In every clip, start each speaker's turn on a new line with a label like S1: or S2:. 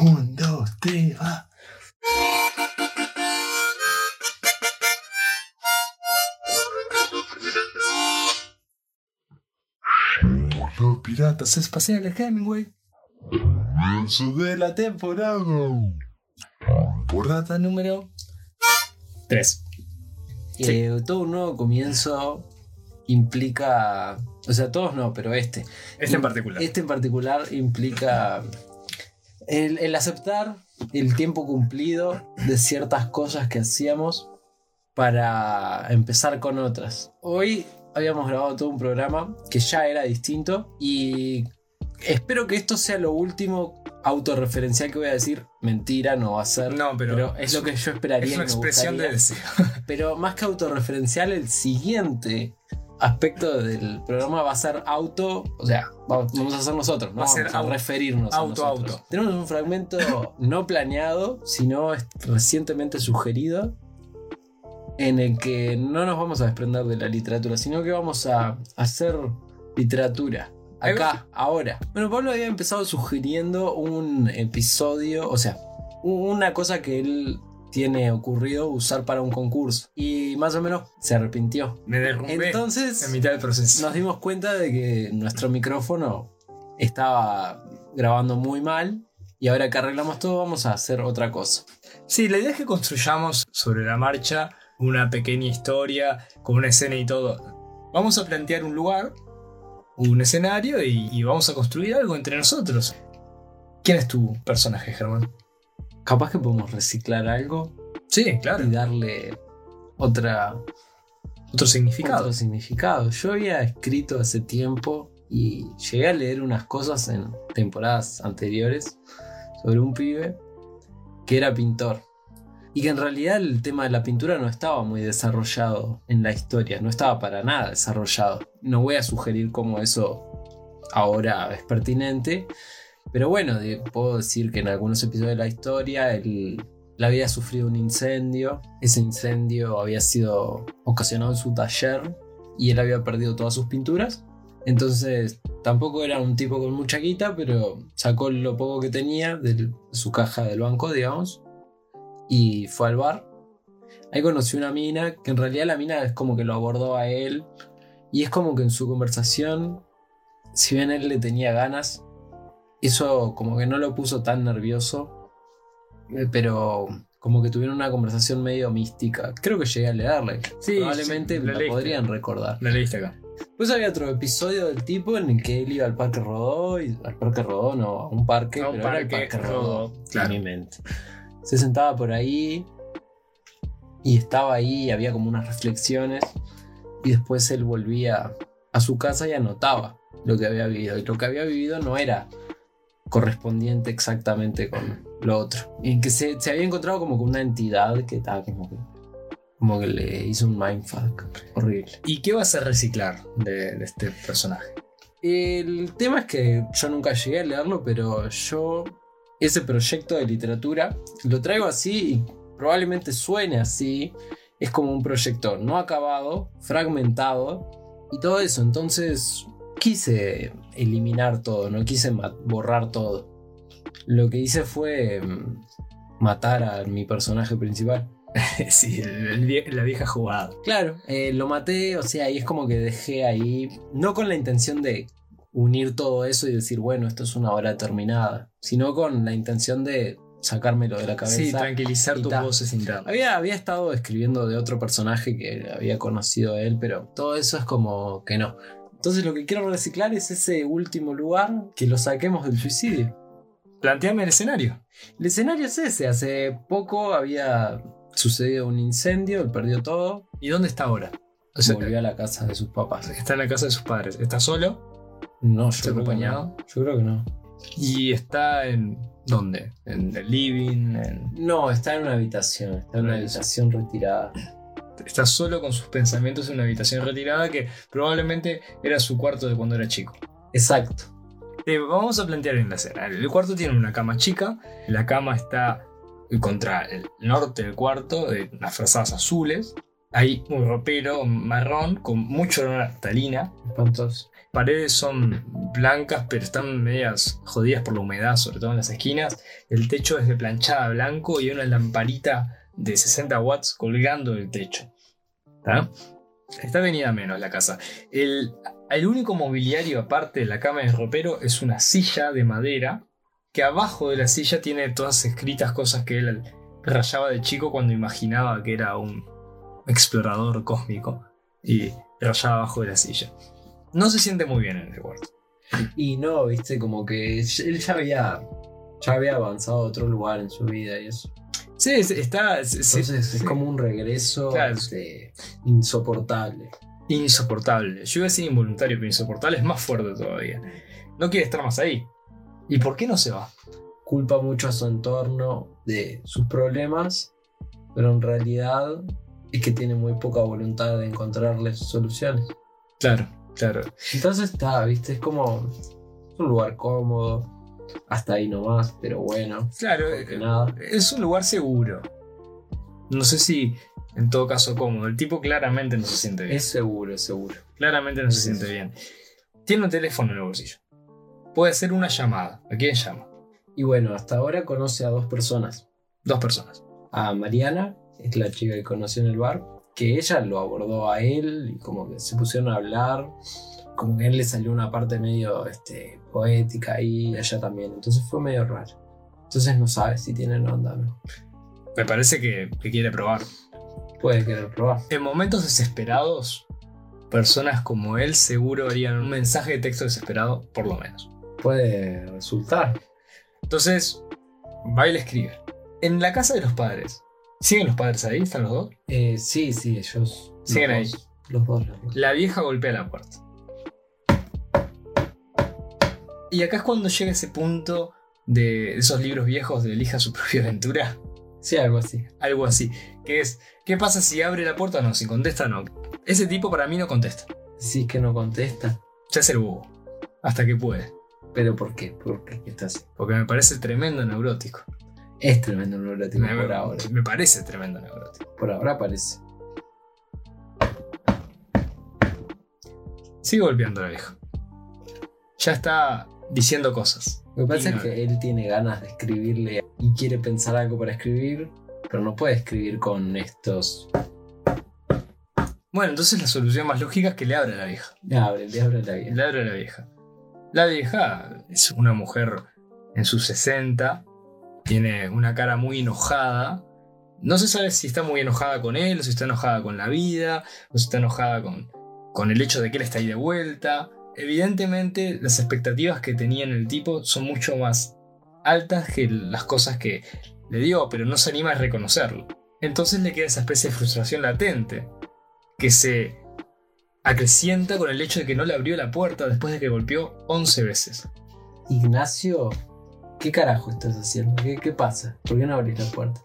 S1: Un, dos, tres, va. Los piratas espaciales Hemingway. Comienzo de la temporada. Temporada número
S2: 3.
S3: Eh, todo un nuevo comienzo implica. O sea, todos no, pero este.
S2: Este en particular.
S3: Este en particular implica el, el aceptar el tiempo cumplido de ciertas cosas que hacíamos para empezar con otras. Hoy habíamos grabado todo un programa que ya era distinto y espero que esto sea lo último autorreferencial que voy a decir. Mentira, no va a ser.
S2: No, pero
S3: es lo que yo esperaría.
S2: Es una expresión de deseo.
S3: Pero más que autorreferencial, el siguiente aspecto del programa va a ser auto, o sea, va- vamos a hacer nosotros, ¿no?
S2: Va a ser
S3: vamos a referirnos
S2: auto,
S3: a nosotros.
S2: auto.
S3: Tenemos un fragmento no planeado, sino recientemente sugerido, en el que no nos vamos a desprender de la literatura, sino que vamos a hacer literatura. Acá, ahora. Bueno, Pablo había empezado sugiriendo un episodio, o sea, una cosa que él tiene ocurrido usar para un concurso. Y más o menos se arrepintió.
S2: Me derrumbé
S3: Entonces
S2: en mitad del proceso.
S3: nos dimos cuenta de que nuestro micrófono estaba grabando muy mal. Y ahora que arreglamos todo, vamos a hacer otra cosa.
S2: Sí, la idea es que construyamos sobre la marcha una pequeña historia con una escena y todo. Vamos a plantear un lugar, un escenario y, y vamos a construir algo entre nosotros. ¿Quién es tu personaje, Germán?
S3: Capaz que podemos reciclar algo
S2: Sí, claro.
S3: y darle otra,
S2: Otro significado.
S3: otro significado. Yo había escrito hace tiempo y llegué a leer unas cosas en temporadas anteriores sobre un pibe que era pintor. Y que en realidad el tema de la pintura no estaba muy desarrollado en la historia, no estaba para nada desarrollado. No voy a sugerir cómo eso ahora es pertinente, pero bueno, puedo decir que en algunos episodios de la historia él, él había sufrido un incendio, ese incendio había sido ocasionado en su taller y él había perdido todas sus pinturas. Entonces tampoco era un tipo con mucha guita, pero sacó lo poco que tenía de su caja del banco, digamos, y fue al bar. Ahí conoció una mina, que en realidad la mina es como que lo abordó a él, y es como que en su conversación, si bien él le tenía ganas, eso como que no lo puso tan nervioso, eh, pero como que tuvieron una conversación medio mística. Creo que llegué a leerla.
S2: Sí,
S3: Probablemente
S2: sí, la
S3: la
S2: leíste.
S3: podrían recordar.
S2: La leíste acá.
S3: Pues había otro episodio del tipo en el que él iba al Parque Rodó, y al Parque Rodó, no, a un parque,
S2: un
S3: pero era el
S2: parque,
S3: Parque Rodó,
S2: Rodó, claro.
S3: en mi mente. Se sentaba por ahí y estaba ahí, y había como unas reflexiones, y después él volvía a su casa y anotaba lo que había vivido. Y lo que había vivido no era correspondiente exactamente con lo otro. Y que se, había encontrado como con una entidad que estaba como que, como que le hizo un mindfuck horrible.
S2: ¿Y qué vas a reciclar de, de este personaje?
S3: El tema es que yo nunca llegué a leerlo, pero yo ese proyecto de literatura lo traigo así y probablemente suene así. Es como un proyecto no acabado, fragmentado y todo eso. Entonces quise eliminar todo, no quise borrar todo. Lo que hice fue mm, matar a mi personaje principal.
S2: sí, el- el vie- la vieja jugada.
S3: Claro, eh, lo maté, o sea, y es como que dejé ahí, no con la intención de unir todo eso y decir, bueno, esto es una obra terminada, sino con la intención de sacármelo de la cabeza.
S2: Sí, tranquilizar tus voces internas.
S3: Había, había estado escribiendo de otro personaje que había conocido a él, pero todo eso es como que no. Entonces lo que quiero reciclar es ese último lugar que lo saquemos del suicidio.
S2: Planteame el escenario.
S3: El escenario es ese, hace poco había sucedido un incendio, él perdió todo,
S2: ¿Y dónde está ahora? O sea,
S3: volvió a la casa de sus papás.
S2: está en la casa de sus padres. ¿Está solo?
S3: No, yo
S2: ¿Está
S3: creo que
S2: acompañado?
S3: no. Yo creo que no.
S2: ¿Y está en dónde? ¿En el living? En-
S3: No, está en una habitación. Está en una
S2: Una
S3: habitación retirada.
S2: Está solo con sus pensamientos en una habitación retirada que probablemente era su cuarto de cuando era chico.
S3: Exacto.
S2: Eh, vamos a plantear en la escena. El cuarto tiene una cama chica. La cama está contra el norte del cuarto, de unas frazadas azules. Hay un ropero marrón con mucho olor a naftalina.
S3: Espantoso.
S2: Paredes son blancas, pero están medias jodidas por la humedad, sobre todo en las esquinas. El techo es de planchada blanco y hay una lamparita de 60 watts colgando del techo. ¿Está? Venida menos la casa. El, el único mobiliario aparte de la cama del ropero es una silla de madera que abajo de la silla tiene todas escritas cosas que él rayaba de chico cuando imaginaba que era un explorador cósmico y rayaba abajo de la silla. No se siente muy bien en el cuarto.
S3: Y no, viste, como que él ya había, ya había avanzado a otro lugar en su vida y eso.
S2: Sí, es- está sí,
S3: Entonces es como un regreso
S2: Claro.
S3: este, insoportable.
S2: insoportable. Yo iba a decir involuntario, pero insoportable es más fuerte todavía. No quiere estar más ahí. ¿Y por qué no se va?
S3: Culpa mucho a su entorno de sus problemas, pero en realidad es que tiene muy poca voluntad de encontrarles soluciones.
S2: Claro, claro.
S3: Entonces está, viste, es como es un lugar cómodo, hasta ahí nomás, pero bueno,
S2: Claro,
S3: nada.
S2: es un lugar seguro. No sé si en todo caso cómodo. El tipo claramente no se siente bien.
S3: Es seguro, es seguro.
S2: Claramente no se siente bien. Tiene un teléfono en el bolsillo. Puede hacer una llamada. ¿A quién llama?
S3: Y bueno, hasta ahora conoce a dos personas.
S2: Dos personas.
S3: A Mariana, es la chica que conoció en el bar, que ella lo abordó a él y como que se pusieron a hablar. Como que a él le salió una parte medio este, poética y ella también. Entonces fue medio raro. Entonces no sabe si tienen onda o no.
S2: Me parece que, que quiere probar.
S3: Puede querer probar.
S2: En momentos desesperados, personas como él seguro harían un mensaje de texto desesperado, por lo menos.
S3: Puede resultar.
S2: Entonces, va y le escribe. En la casa de los padres. ¿Siguen los padres ahí? ¿Están los dos?
S3: Eh, sí, sí, ellos. los
S2: Siguen ahí.
S3: dos, Los dos. los dos.
S2: La vieja golpea la puerta. Y acá es cuando llega ese punto de esos libros viejos de Elija su propia aventura.
S3: Sí, algo así.
S2: Algo así. Que es, ¿qué pasa si abre la puerta o no? Si contesta no. Ese tipo para mí no contesta.
S3: Sí que no contesta.
S2: Ya es el bobo. Hasta que puede.
S3: ¿Pero por qué? ¿Por qué está así?
S2: Porque me parece tremendo neurótico.
S3: Es tremendo neurótico
S2: Me,
S3: por ahora.
S2: me parece tremendo neurótico.
S3: Por ahora parece.
S2: Sigue golpeando a la vieja. Ya está diciendo cosas.
S3: Lo que pasa
S2: Y
S3: es
S2: no-
S3: que él tiene ganas de escribirle y quiere pensar algo para escribir, pero no puede escribir con estos.
S2: Bueno, entonces la solución más lógica es que le abra a la vieja.
S3: Le abre, le abre la vida.
S2: Le abre a la vieja. La vieja es una mujer en sus 60, tiene una cara muy enojada. No se sabe si está muy enojada con él, o si está enojada con la vida, o si está enojada con, con el hecho de que él está ahí de vuelta. Evidentemente, las expectativas que tenía en el tipo son mucho más altas que las cosas que le dio, pero no se anima a reconocerlo. Entonces le queda esa especie de frustración latente, que se acrecienta con el hecho de que no le abrió la puerta después de que golpeó 11 veces.
S3: Ignacio, ¿qué carajo estás haciendo? ¿Qué, qué pasa? ¿Por qué no abrís la puerta?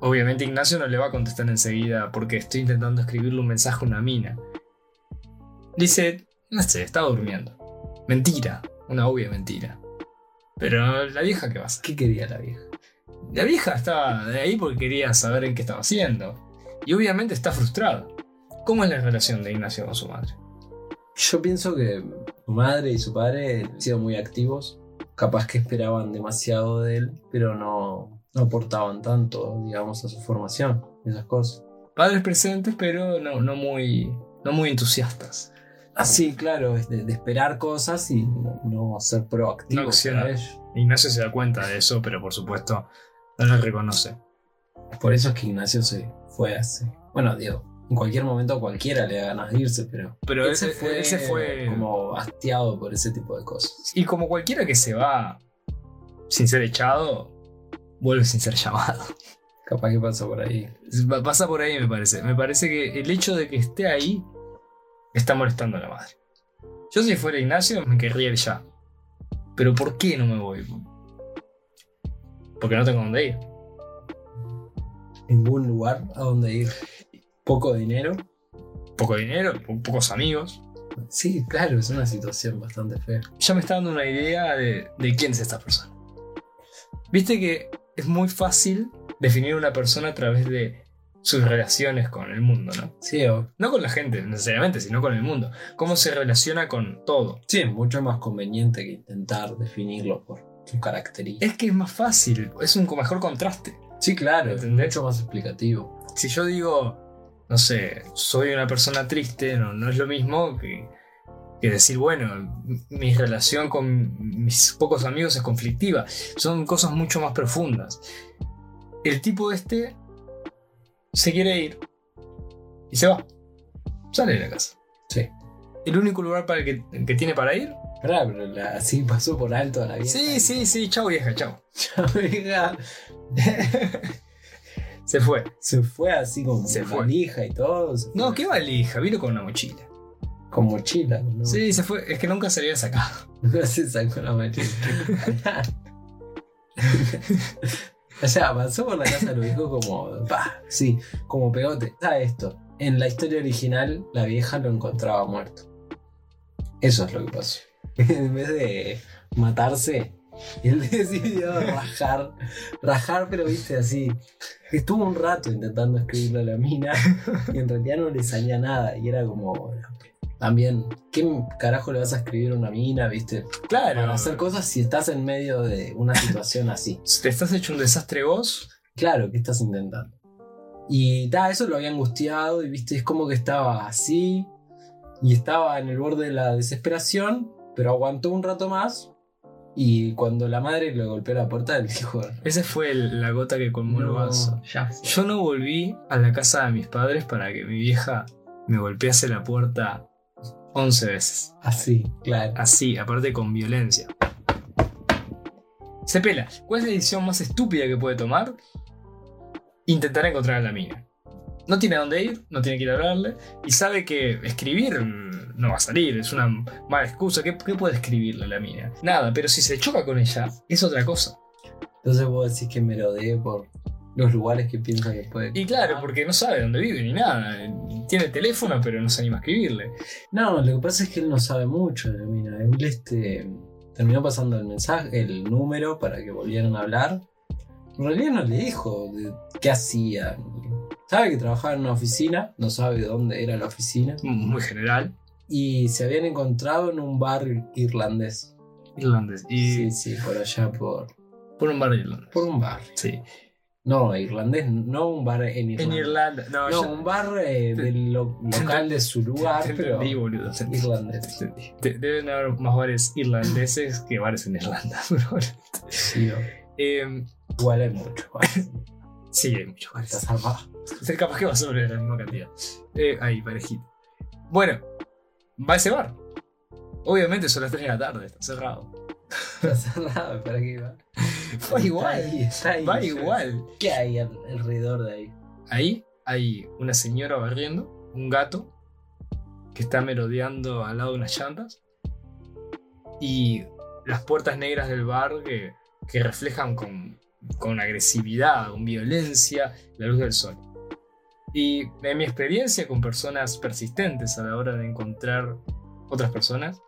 S2: Obviamente Ignacio no le va a contestar enseguida porque estoy intentando escribirle un mensaje a una mina. Dice, no sé, estaba durmiendo. Mentira, una obvia mentira. Pero la vieja, ¿qué va a hacer?
S3: ¿Qué quería la vieja?
S2: La vieja estaba de ahí porque quería saber en qué estaba haciendo. Y obviamente está frustrada. ¿Cómo es la relación de Ignacio con su madre?
S3: Yo pienso que su madre y su padre han sido muy activos. Capaz que esperaban demasiado de él, pero no, no aportaban tanto, digamos, a su formación, esas cosas.
S2: Padres presentes, pero no, no, muy, no muy entusiastas.
S3: Así, claro, es de, de esperar cosas y no, ser proactivo.
S2: No
S3: ello.
S2: Ignacio se da cuenta de eso, pero por supuesto no lo reconoce.
S3: Por eso es que Ignacio se fue así. Bueno, digo, en cualquier momento cualquiera le da ganas de irse, pero.
S2: Pero él,
S3: él se fue,
S2: él se fue
S3: como hastiado por ese tipo de cosas.
S2: Y como cualquiera que se va sin ser echado, vuelve sin ser llamado.
S3: Capaz que pasa por ahí.
S2: Pasa por ahí, me parece. Me parece que el hecho de que esté ahí está molestando a la madre. Yo si fuera Ignacio me querría ir ya. Pero ¿por qué no me voy? Porque no tengo dónde ir.
S3: Ningún lugar a donde ir. Poco dinero.
S2: Poco dinero, po- pocos amigos.
S3: Sí, claro, es una situación bastante fea.
S2: Ya me está dando una idea de, de quién es esta persona. Viste que es muy fácil definir una persona a través de sus relaciones con el mundo, ¿no?
S3: Sí, o-
S2: No con la gente necesariamente, sino con el mundo. Cómo se relaciona con todo.
S3: sí, es mucho más conveniente que intentar definirlo por su característica.
S2: Es que es más fácil, es un mejor contraste.
S3: Sí, claro, es mucho más explicativo.
S2: Si yo digo, no sé, soy una persona triste, no, no es lo mismo que, que decir, bueno, mi relación con mis pocos amigos es conflictiva. Son cosas mucho más profundas. El tipo este se quiere ir y se va. Sale de la casa.
S3: Sí.
S2: El único lugar para el que, que tiene para ir.
S3: Pará, pero la- así pasó por alto a la vieja.
S2: Sí, sí, sí, chau vieja, chau.
S3: La vieja
S2: Se fue.
S3: se fue así con
S2: Se fue.
S3: valija y todo.
S2: No, qué valija, vino con una mochila.
S3: Con mochila, ¿no?
S2: Sí, se fue. Es que nunca se había sacado.
S3: No se sacó la mochila. o sea, pasó por la casa lo dijo como. Pa, sí, como pegote. ¿Sabes esto? En la historia original, la vieja lo encontraba muerto. Eso es lo que pasó. en vez de matarse, él decidió rajar. Rajar, pero viste así. Estuvo un rato intentando escribirle a la mina y en realidad no le salía nada. Y era como. También, ¿qué carajo le vas a escribir a una mina, viste?
S2: Claro.
S3: Para hacer cosas si estás en medio de una situación así.
S2: ¿Te estás hecho un desastre vos?
S3: Claro, ¿qué estás intentando? Y ta, eso lo había angustiado y viste, es como que estaba así y estaba en el borde de la desesperación, pero aguantó un rato más y cuando la madre le golpeó la puerta, le dijo,
S2: Esa fue el- la gota que colmó el
S3: "No,
S2: vaso.
S3: ya.
S2: Yo no volví a la casa de mis padres para que mi vieja me golpease la puerta 11 veces.
S3: Así, claro.
S2: Así, aparte con violencia. Se pela. ¿Cuál es la decisión más estúpida que puede tomar? Intentar encontrar a la mina. No tiene a dónde ir, no tiene que ir a hablarle, y sabe que escribir no va a salir, es una mala excusa. ¿Qué, qué puede escribirle a la mina? Nada, pero si se choca con ella, es otra cosa.
S3: Entonces vos decís que merodee por los lugares que piensa que puede.
S2: Y claro, porque no sabe dónde vive ni nada. Tiene el teléfono, pero no se anima a escribirle.
S3: No, lo que pasa es que él no sabe mucho de la mina. Él este, terminó pasando el mensaje, el número para que volvieran a hablar. En realidad no le dijo de qué hacía. Sabe que trabajaba en una oficina, no sabe dónde era la oficina.
S2: Muy general.
S3: Y se habían encontrado en un bar irlandés.
S2: Irlandés. Y
S3: Sí, sí, por allá, por,
S2: por un bar de Irlanda.
S3: por un bar.
S2: Sí.
S3: No, irlandés, no un bar en Irlanda.
S2: En Irlanda. No,
S3: No,
S2: yo-
S3: un bar eh, del lo- local de su lugar,
S2: Te
S3: pero
S2: entendí, boludo.
S3: irlandés.
S2: Deben haber más bares irlandeses que bares en Irlanda.
S3: Sí, no.
S2: Eh,
S3: igual hay mucho.
S2: sí, hay muchos bares.
S3: Está salvado.
S2: Capaz que va sobre la misma cantidad. Eh, ahí, parejito. Bueno, va a ese bar. Obviamente son las 3 de la tarde, está cerrado.
S3: Está ¿para qué va?
S2: Va igual.
S3: Está ahí, está ahí.
S2: Va igual.
S3: ¿Qué hay al- alrededor de ahí?
S2: Ahí hay una señora barriendo, un gato que está merodeando al lado de unas llantas y las puertas negras del bar que, que reflejan con, con agresividad, con violencia, la luz del sol. Y en mi experiencia con personas persistentes a la hora de encontrar otras personas,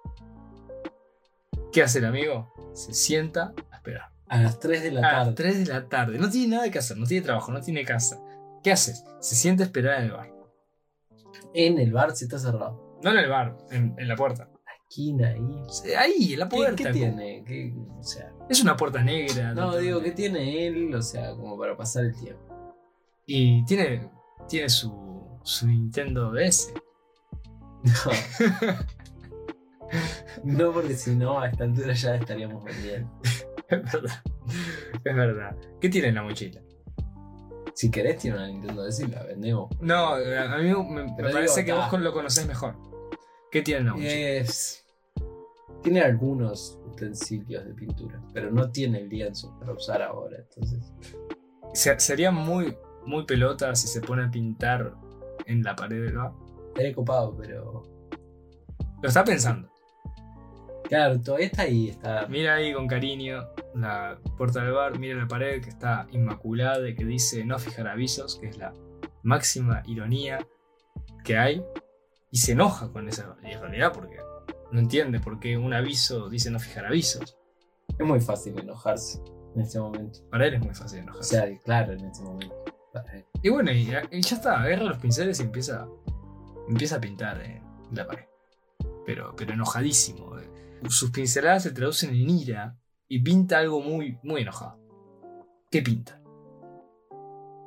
S2: ¿qué hace el amigo? Se sienta a esperar.
S3: A las 3 de la
S2: A
S3: tarde.
S2: las 3 de la tarde. No tiene nada que hacer, no tiene trabajo, no tiene casa. ¿Qué haces? Se siente a esperar en el bar.
S3: En el bar si está cerrado.
S2: No en el bar, en, en la puerta.
S3: Esquina ahí.
S2: Ahí, en la
S3: ¿Qué,
S2: puerta.
S3: qué tiene? ¿Qué- o sea,
S2: Es una puerta negra.
S3: no, digo, ¿qué tiene él? O sea, como para pasar el tiempo.
S2: Y tiene, tiene su, su Nintendo DS.
S3: No. no, porque si no, a esta altura ya estaríamos vendiendo.
S2: Es verdad. Es verdad. ¿Qué tiene en la mochila?
S3: Si querés, tiene una Nintendo DS y la vendemos.
S2: No, a mí me, parece que vos lo conocés mejor. ¿Qué tiene en la mochila?
S3: Es. Tiene algunos utensilios de pintura, pero no tiene el lienzo para usar ahora. Entonces,
S2: Se- sería muy, muy pelota si se pone a pintar en la pared del bar.
S3: estaría copado, pero.
S2: Lo está pensando.
S3: Claro, todavía está ahí. Está.
S2: Mira ahí con cariño la puerta del bar, mira la pared que está inmaculada y que dice no fijar avisos, que es la máxima ironía que hay, y se enoja con esa realidad porque no entiende por qué un aviso dice no fijar avisos.
S3: Es muy fácil enojarse en este momento.
S2: Para él es muy fácil
S3: O
S2: enojarse.
S3: sea, claro, en este momento. para él.
S2: Y bueno, y, y ya está, agarra los pinceles y empieza, empieza a pintar en la pared. Pero, pero enojadísimo. eh. Sus pinceladas se traducen en ira y pinta algo muy, muy enojado. ¿Qué pinta?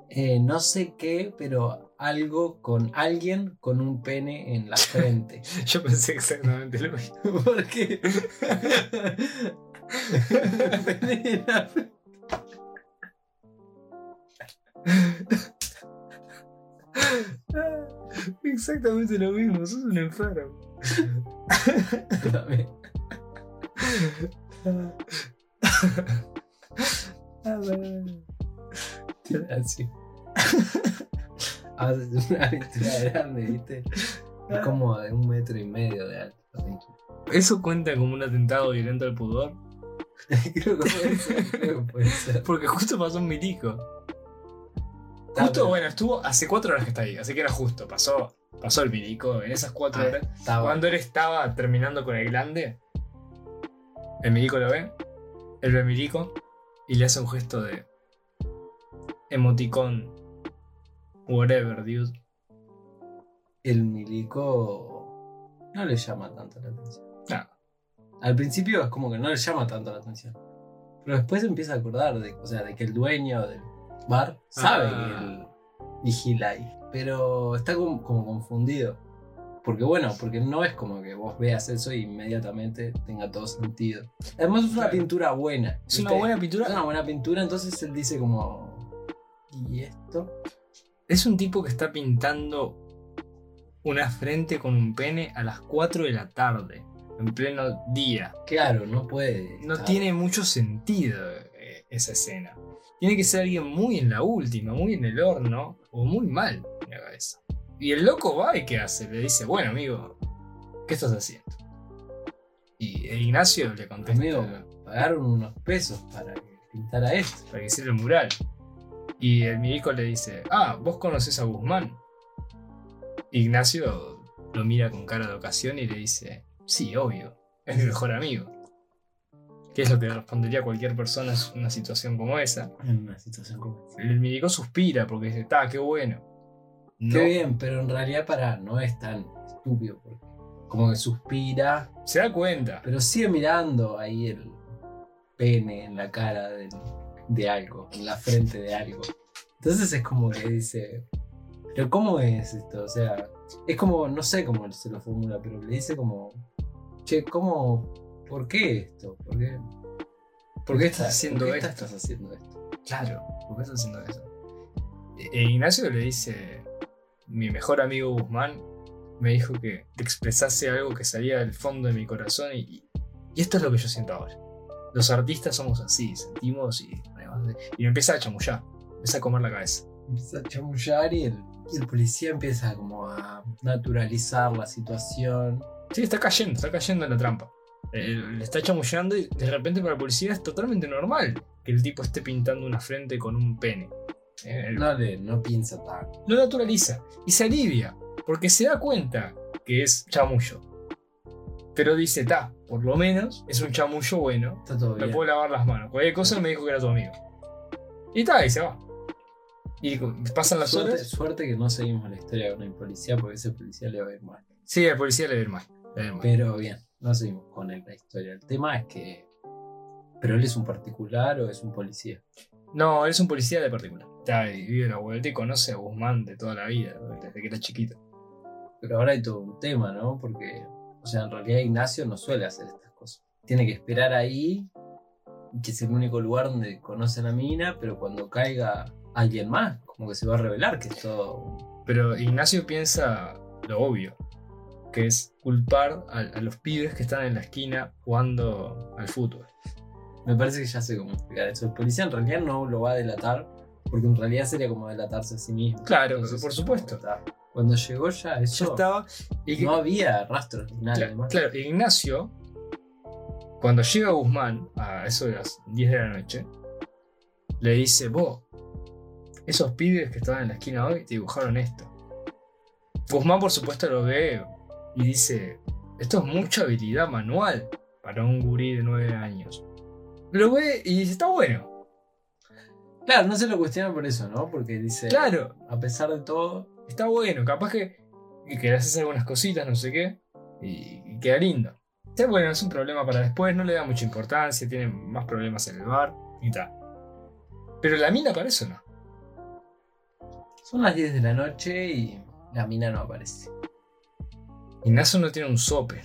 S3: Eh, no sé qué, pero algo con alguien con un pene en la frente.
S2: Yo pensé exactamente lo mismo.
S3: ¿Por qué? Pene en la frente.
S2: Exactamente lo mismo, sos un enfermo.
S3: También. Así. Haces una aventura grande, ¿viste? Es como de un metro y medio de alto.
S2: ¿Eso cuenta como un atentado violento al pudor?
S3: creo que puede ser, creo que puede ser.
S2: Porque justo pasó un milico.
S3: Ah,
S2: Justo,
S3: pero-
S2: bueno, estuvo hace cuatro horas que está ahí, así que era justo. Pasó, pasó el milico en esas cuatro
S3: Ah,
S2: horas. Cuando él estaba terminando con el glande, el milico lo ve, él ve al milico y le hace un gesto de emoticón, whatever, dude.
S3: El milico no le llama tanto la atención.
S2: No.
S3: Al principio es como que no le llama tanto la atención. Pero después empieza a acordar de, o sea, de que el dueño del bar sabe
S2: Ah.
S3: que él vigila ahí. Pero está como, como confundido. Porque bueno, porque no es como que vos veas eso y inmediatamente tenga todo sentido. Además es una
S2: Claro.
S3: pintura buena.
S2: Es una buena
S3: Es
S2: pintura.
S3: una buena pintura, entonces él dice como... ¿Y esto?
S2: Es un tipo que está pintando una frente con un pene a las 4 de la tarde, en pleno día.
S3: Claro, no puede.
S2: No
S3: estar-
S2: tiene mucho sentido eh, esa escena. Tiene que ser alguien muy en la última, muy en el horno, o muy mal. Y el loco va y ¿qué hace? Le dice, bueno amigo, ¿qué estás haciendo? Y e Ignacio le contesta
S3: Amigo, pagaron unos pesos para que pintara esto.
S2: para que hiciera el mural. Y el milico le dice, ah, ¿vos conoces a Guzmán? Ignacio lo mira con cara de ocasión y le dice, sí, obvio, es mi mejor amigo. ¿Qué es lo que respondería cualquier persona en una situación como esa?
S3: En una situación como esa.
S2: El milico suspira porque dice, está, qué bueno. No,
S3: Qué bien, pero en realidad para no es tan estúpido. Porque como que suspira,
S2: Se da cuenta.
S3: pero sigue mirando ahí el pene en la cara de algo, en la frente de algo. Entonces es como que dice, pero ¿cómo es esto? O sea, es como, no sé cómo se lo formula, pero le dice como, che, ¿cómo? ¿Por qué esto? ¿Por qué?
S2: ¿Por qué estás haciendo
S3: ¿por qué
S2: esto?
S3: estás haciendo esto?
S2: Claro, ¿por qué estás haciendo eso? E- e Ignacio le dice, mi mejor amigo Guzmán me dijo que expresase algo que salía del fondo de mi corazón y, y esto es lo que yo siento ahora. Los artistas somos así, sentimos y, y me empieza a chamullar, empieza a comer la cabeza.
S3: Empieza a chamullar y el, y el policía empieza como a naturalizar la situación.
S2: Sí, está cayendo, está cayendo en la trampa. Eh, Le está chamullando y de repente para la policía es totalmente normal que el tipo esté pintando una frente con un pene. Eh, el-
S3: No, le, no piensa tanto.
S2: lo naturaliza y se alivia porque se da cuenta que es chamullo. Pero dice, ta, por lo menos es un chamullo bueno,
S3: Está todo
S2: me
S3: bien.
S2: puedo lavar las manos. Cualquier cosa me dijo que era tu amigo. Y ta, y se va. Y pasan las
S3: Suerte,
S2: horas.
S3: suerte que no seguimos la historia con el policía porque ese policía le va a ir mal.
S2: Sí, el policía le mal. le ve mal.
S3: Pero bien, no seguimos con él la historia. El tema es que. ¿Pero él es un particular o es un policía?
S2: No, él es un policía de particular. Está y vive la vuelta y conoce a Guzmán de toda la vida, desde que era chiquito.
S3: Pero ahora hay todo un tema, ¿no? Porque, o sea, en realidad Ignacio no suele hacer estas cosas. Tiene que esperar ahí, que es el único lugar donde conoce a la mina, pero cuando caiga alguien más, como que se va a revelar que es todo.
S2: Pero Ignacio piensa lo obvio, que es culpar a, a los pibes que están en la esquina jugando al fútbol.
S3: Me parece que ya sé cómo explicar eso. El policía en realidad no lo va a delatar, porque en realidad sería como delatarse a sí mismo.
S2: Claro,
S3: Entonces,
S2: por supuesto.
S3: Cuando llegó ya eso,
S2: Ya estaba. Y
S3: no había rastros ni nada.
S2: Cla-
S3: además.
S2: claro, Ignacio, cuando llega Guzmán, a eso de las 10 de la noche, le dice, vos, esos pibes que estaban en la esquina hoy te dibujaron esto. Guzmán, por supuesto, lo ve y dice, esto es mucha habilidad manual para un gurí de 9 años. Lo ve y dice, está bueno.
S3: Claro, no se lo cuestiona por eso, ¿no? Porque dice,
S2: Claro,
S3: a pesar de todo,
S2: está bueno, capaz que, que le haces algunas cositas, no sé qué, y, y queda lindo. Está bueno, es un problema para después, no le da mucha importancia, tiene más problemas en el bar y tal. Pero la mina para eso no.
S3: son las 10 de la noche y la mina no aparece.
S2: Ignacio no tiene un sope.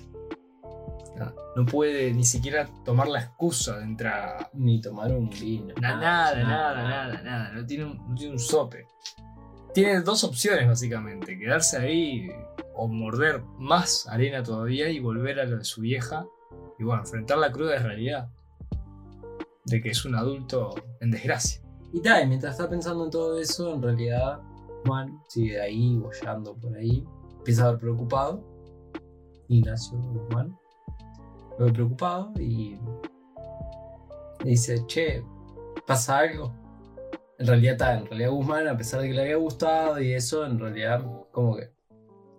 S2: No, no puede ni siquiera tomar la excusa de entrar.
S3: Ni tomar un vino.
S2: Na- Nada, nada, nada, nada. No tiene, un, no tiene un sope. Tiene dos opciones básicamente. Quedarse ahí o morder más arena todavía y volver a lo de su vieja. Y bueno, enfrentar la cruda realidad. De que es un adulto en desgracia.
S3: Y tal, mientras está pensando en todo eso, en realidad Juan sigue ahí, bollando por ahí. Empieza a ver preocupado. Ignacio Guzmán. Ve preocupado y dice, che, ¿pasa algo? En realidad está, en realidad Guzmán, a pesar de que le había gustado y eso, en realidad como que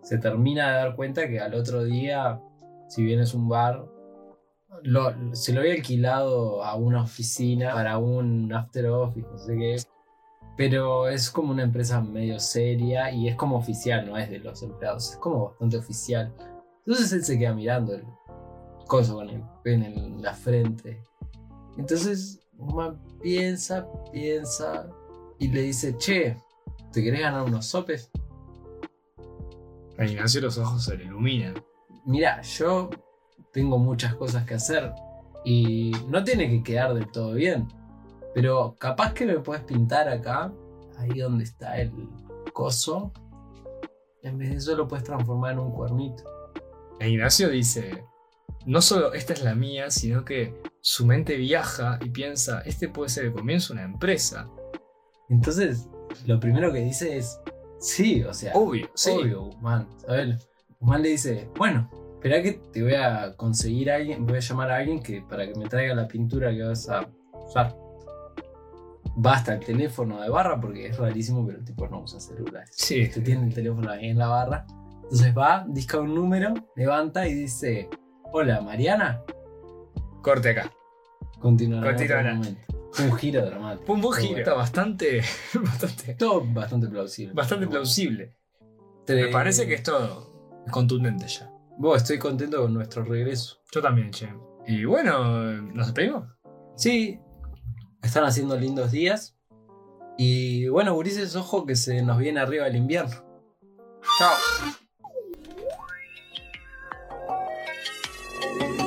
S3: se termina de dar cuenta que al otro día, si bien es un bar, lo- se lo había alquilado a una oficina para un after office, no sé qué. Pero es como una empresa medio seria y es como oficial, no es de los empleados, es como bastante oficial. Entonces él se queda mirando el coso con el en la frente. Entonces Guzmán piensa, piensa y le dice, che, ¿te querés ganar unos sopes?
S2: A Ignacio los ojos se le iluminan.
S3: Mira, yo tengo muchas cosas que hacer y no tiene que quedar del todo bien. Pero capaz que lo puedes pintar acá, ahí donde está el coso. En vez de eso lo puedes transformar en un cuernito.
S2: E Ignacio dice, no solo esta es la mía, sino que su mente viaja y piensa, este puede ser el comienzo de una empresa.
S3: Entonces, lo primero que dice es, sí, o sea,
S2: Obvio, sí.
S3: obvio, Guzmán. ¿sabes? Guzmán le dice, bueno, espera que te voy a conseguir a alguien, voy a llamar a alguien que, para que me traiga la pintura que vas a usar. Va hasta el teléfono de barra porque es rarísimo, pero el tipo no usa celulares.
S2: Sí,
S3: Este tiene el teléfono ahí en la barra. Entonces va, disca un número, levanta y dice, hola Mariana.
S2: corte acá.
S3: Continuará un giro dramático.
S2: Fue un buen giro,
S3: bueno.
S2: bastante, bastante,
S3: Todo bastante plausible.
S2: bastante plausible.
S3: Tre-
S2: Me parece que es todo contundente ya.
S3: Vos, estoy contento con nuestro regreso.
S2: Yo también, che. Y bueno, ¿nos despedimos?
S3: Sí, están haciendo lindos días. Y bueno, gurises, ojo que se nos viene arriba el invierno.
S2: Chao. thank you.